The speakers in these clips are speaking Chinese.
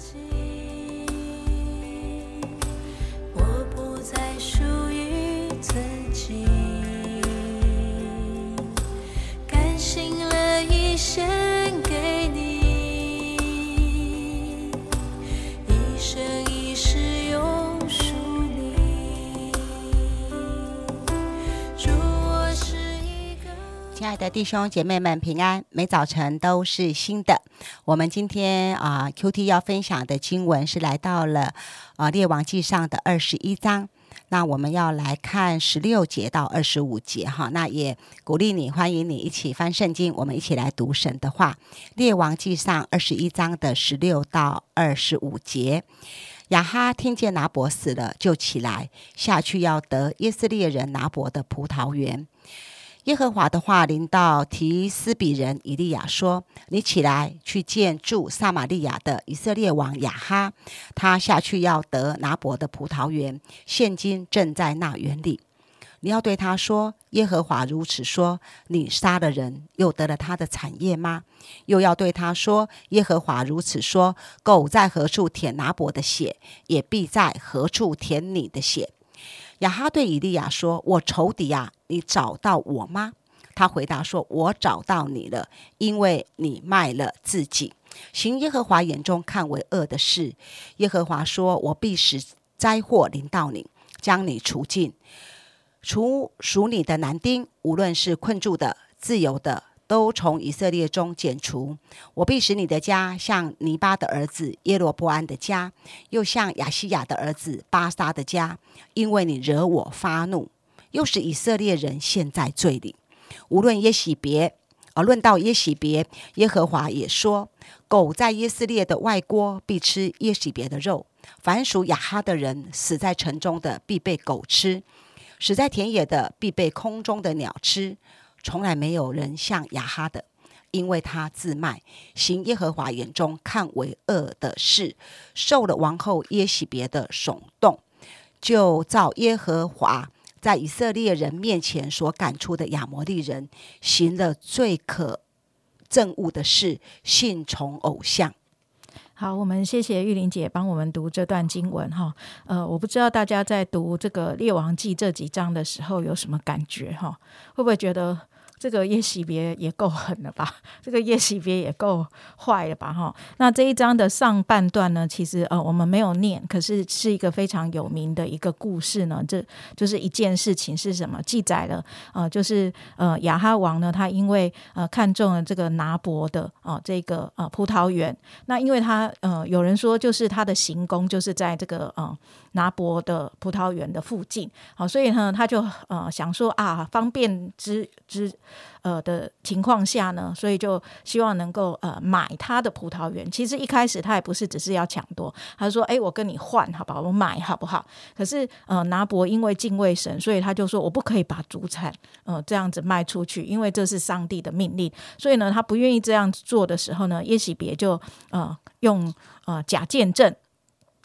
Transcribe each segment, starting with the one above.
情的弟兄姐妹们平安，每早晨都是新的。我们今天啊、q t 要分享的经文是来到了啊、列王记上的二十一章。那我们要来看十六节到二十五节哈，那也鼓励你，欢迎你一起翻圣经，我们一起来读神的话。列王记上二十一章的十六到二十五节，亚哈听见拿伯死了，就起来下去要得耶斯列人拿伯的葡萄园。耶和华的话临到提斯比人以利亚说：“你起来去见住撒玛利亚的以色列王亚哈，他下去要得拿伯的葡萄园，现今正在那园里。你要对他说：耶和华如此说：你杀了人，又得了他的产业吗？又要对他说：耶和华如此说：狗在何处舔拿伯的血，也必在何处舔你的血。”亚哈对以利亚说：“我仇敌啊，你找到我吗？”他回答说：“我找到你了，因为你卖了自己，行耶和华眼中看为恶的事。耶和华说：我必使灾祸临到你，将你除尽，除属你的男丁，无论是困住的、自由的。”都从以色列中剪除，我必使你的家像尼巴的儿子耶罗波安的家，又像亚西亚的儿子巴沙的家，因为你惹我发怒，又使以色列人陷在罪里。无论耶喜别，而论到耶喜别，耶和华也说：狗在耶斯列的外郭必吃耶喜别的肉，凡属亚哈的人死在城中的必被狗吃，死在田野的必被空中的鸟吃。从来没有人像亚哈的，因为他自卖，行耶和华眼中看为恶的事，受了王后耶喜别的耸动，就照耶和华在以色列人面前所赶出的亚摩利人，行了最可憎恶的事，信从偶像。好，我们谢谢玉玲姐帮我们读这段经文哈。呃，我不知道大家在读这个《列王记》这几章的时候有什么感觉哈？会不会觉得？这个耶喜别也够狠了吧？这个耶喜别也够坏了吧？哈，那这一章的上半段呢，其实呃我们没有念，可是是一个非常有名的一个故事呢。这就是一件事情是什么？记载了呃，就是呃亚哈王呢，他因为呃看中了这个拿伯的啊这个呃葡萄园，那因为他呃有人说就是他的行宫就是在这个呃拿伯的葡萄园的附近，好，所以呢他就呃想说啊方便之之。呃的情况下呢，所以就希望能够呃买他的葡萄园。其实一开始他也不是只是要抢夺，他说：“哎，我跟你换，好不好？我买好不好？”可是呃拿伯因为敬畏神，所以他就说：“我不可以把主产呃这样子卖出去，因为这是上帝的命令。”所以呢，他不愿意这样做的时候呢，耶喜别就呃用呃假见证，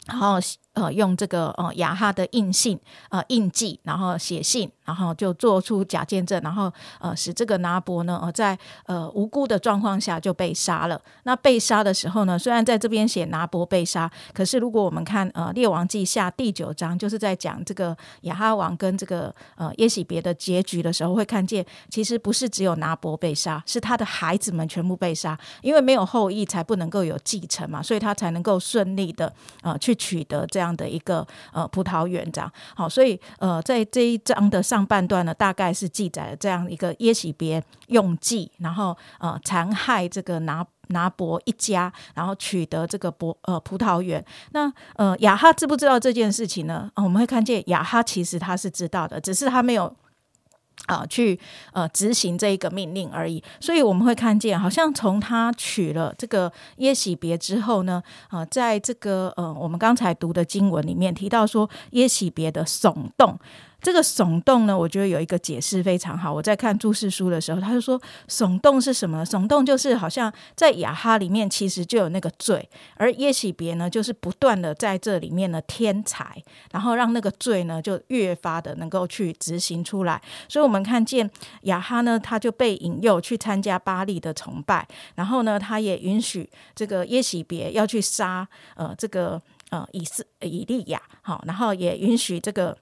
然后呃用这个呃亚哈的印信呃印记，然后写信。然后就做出假见证，然后呃使这个拿伯呢呃在呃无辜的状况下就被杀了。那被杀的时候呢，虽然在这边写拿伯被杀，可是如果我们看呃列王记下第九章，就是在讲这个亚哈王跟这个呃耶喜别的结局的时候，会看见其实不是只有拿伯被杀，是他的孩子们全部被杀，因为没有后裔才不能够有继承嘛，所以他才能够顺利的呃去取得这样这样的一个呃葡萄园这样。好，所以呃在这一章的上。半段呢，大概是记载了这样一个耶喜别用计，然后呃残害这个拿拿伯一家，然后取得这个葡呃葡萄园。那呃雅哈知不知道这件事情呢？我们会看见雅哈其实他是知道的，只是他没有啊去呃执行这一个命令而已。所以我们会看见，好像从他取了这个耶喜别之后呢，呃，在这个呃我们刚才读的经文里面提到说耶喜别的耸动。这个耸动呢，我觉得有一个解释非常好。我在看注释书的时候，他就说耸动是什么？耸动就是好像在雅哈里面其实就有那个罪，而耶喜别呢，就是不断的在这里面呢添财，然后让那个罪呢就越发的能够去执行出来。所以我们看见雅哈呢，他就被引诱去参加巴利的崇拜，然后呢，他也允许这个耶喜别要去杀呃这个呃以斯以利亚，好，然后也允许这个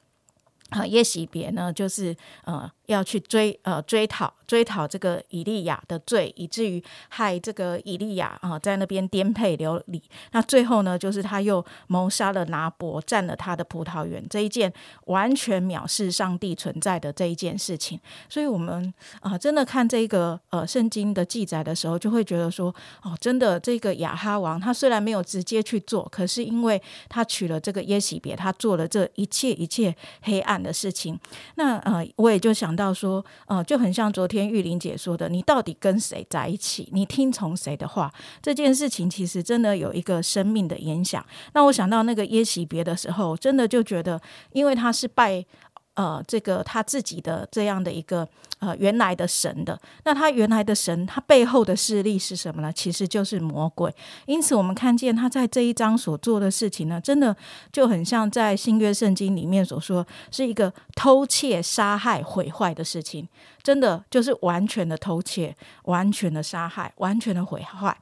啊，夜袭别呢，就是呃要去追呃追讨。追讨这个以利亚的罪，以至于害这个以利亚啊，在那边颠沛流离。那最后呢，就是他又谋杀了拿伯，占了他的葡萄园，这一件完全藐视上帝存在的这一件事情。所以，我们啊，真的看这个呃圣经的记载的时候，就会觉得说，哦，真的这个亚哈王，他虽然没有直接去做，可是因为他娶了这个耶喜别，他做了这一切一切黑暗的事情。那呃，我也就想到到说，呃，就很像昨天。天玉玲姐说的，你到底跟谁在一起？你听从谁的话？这件事情其实真的有一个生命的影响。那我想到那个耶喜别的时候，真的就觉得，因为他是拜。呃，这个他自己的这样的一个呃原来的神的，那他原来的神，他背后的势力是什么呢？其实就是魔鬼。因此，我们看见他在这一章所做的事情呢，真的就很像在新约圣经里面所说，是一个偷窃、杀害、毁坏的事情。真的就是完全的偷窃、完全的杀害、完全的毁坏，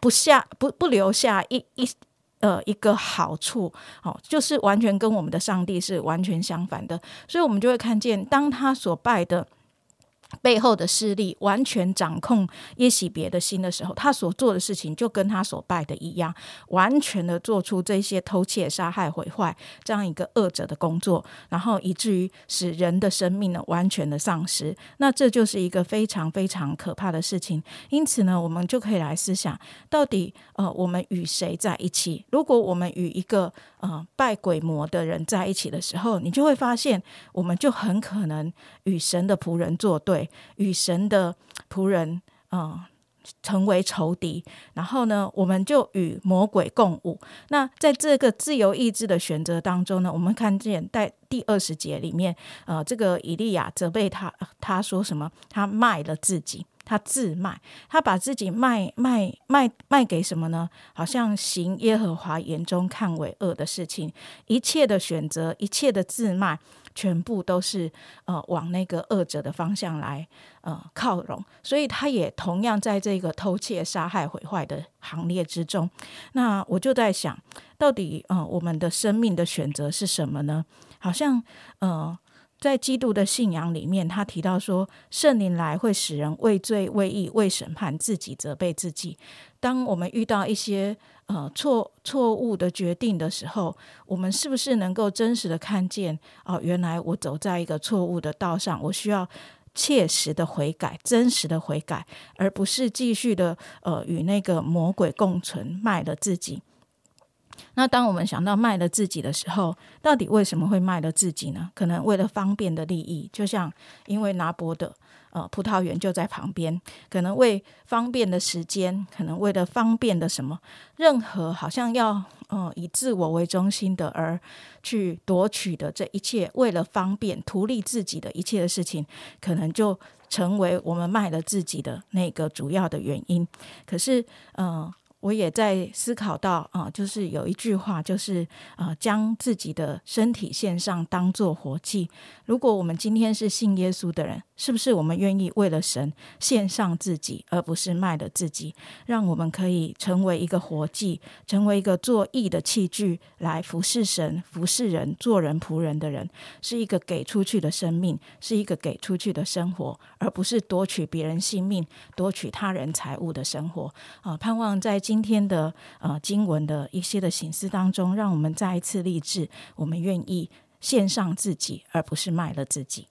不下不不留下一一。呃，一个好处，哦，就是完全跟我们的上帝是完全相反的，所以我们就会看见，当他所拜的。背后的势力完全掌控耶喜别的心的时候，他所做的事情就跟他所拜的一样，完全的做出这些偷窃、杀害、毁坏这样一个恶者的工作，然后以至于使人的生命呢完全的丧失。那这就是一个非常非常可怕的事情。因此呢，我们就可以来思想，到底呃，我们与谁在一起？如果我们与一个呃拜鬼魔的人在一起的时候，你就会发现，我们就很可能与神的仆人作对。与神的仆人，嗯，成为仇敌，然后呢，我们就与魔鬼共舞。那在这个自由意志的选择当中呢，我们看见在第二十节里面，呃，这个以利亚责备他，他说什么？他卖了自己，他自卖，他把自己卖卖卖卖给什么呢？好像行耶和华眼中看为恶的事情，一切的选择，一切的自卖。全部都是呃往那个恶者的方向来呃靠拢，所以他也同样在这个偷窃、杀害、毁坏的行列之中。那我就在想，到底呃我们的生命的选择是什么呢？好像呃在基督的信仰里面，他提到说，圣灵来会使人畏罪、畏义、畏审判，自己责备自己。当我们遇到一些呃，错错误的决定的时候，我们是不是能够真实的看见？哦，原来我走在一个错误的道上，我需要切实的悔改，真实的悔改，而不是继续的呃与那个魔鬼共存，卖了自己。那当我们想到卖了自己的时候，到底为什么会卖了自己呢？可能为了方便的利益，就像因为拿伯的。呃，葡萄园就在旁边，可能为方便的时间，可能为了方便的什么，任何好像要呃以自我为中心的而去夺取的这一切，为了方便图利自己的一切的事情，可能就成为我们卖了自己的那个主要的原因。可是，嗯。我也在思考到啊，就是有一句话，就是啊，将自己的身体献上，当做活祭。如果我们今天是信耶稣的人，是不是我们愿意为了神献上自己，而不是卖了自己？让我们可以成为一个活祭，成为一个做义的器具，来服侍神、服侍人、做人仆人的人，是一个给出去的生命，是一个给出去的生活，而不是夺取别人性命、夺取他人财物的生活啊！盼望在。今天的呃经文的一些的形式当中，让我们再一次立志，我们愿意献上自己，而不是卖了自己。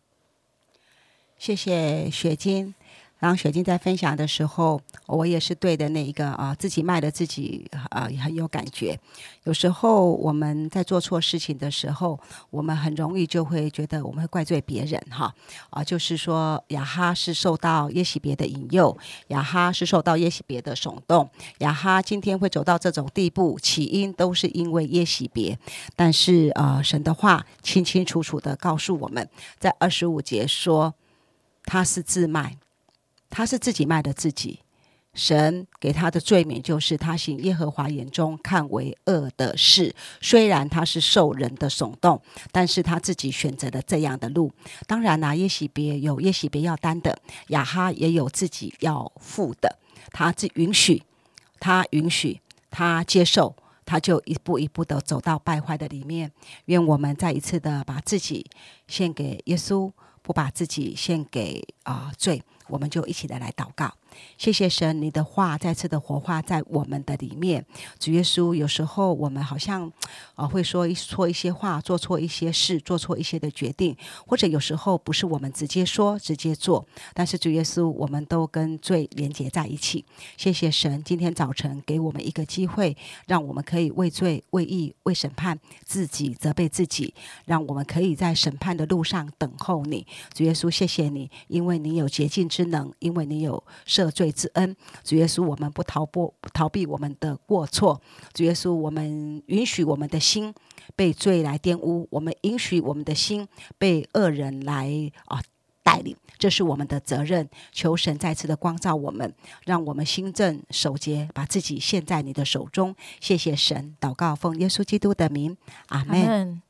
谢谢雪晶。当雪晶在分享的时候，我也是对的那一个啊，自己卖的自己啊，也很有感觉。有时候我们在做错事情的时候，我们很容易就会觉得我们会怪罪别人哈啊，就是说雅哈是受到耶喜别的引诱，雅哈是受到耶喜别的耸动，雅哈今天会走到这种地步，起因都是因为耶喜别。但是啊，神的话清清楚楚的告诉我们，在二十五节说他是自卖。他是自己卖的自己，神给他的罪名就是他行耶和华眼中看为恶的事。虽然他是受人的耸动，但是他自己选择了这样的路。当然啦，耶喜别有耶喜别要担的，亚哈也有自己要负的。他自允许，他允许，他接受，他就一步一步的走到败坏的里面。愿我们再一次的把自己献给耶稣，不把自己献给啊罪。我们就一起的来祷告。谢谢神，你的话再次的活化在我们的里面。主耶稣，有时候我们好像啊会说一错一些话，做错一些事，做错一些的决定，或者有时候不是我们直接说、直接做，但是主耶稣，我们都跟罪连结在一起。谢谢神，今天早晨给我们一个机会，让我们可以为罪、为义、为审判自己责备自己，让我们可以在审判的路上等候你。主耶稣，谢谢你，因为你有洁净之能，因为你有罪之恩，主耶稣，我们不逃不逃避我们的过错。主耶稣，我们允许我们的心被罪来玷污，我们允许我们的心被恶人来啊带领，这是我们的责任。求神再次的光照我们，让我们心正守节，把自己献在你的手中。谢谢神，祷告奉耶稣基督的名，阿门。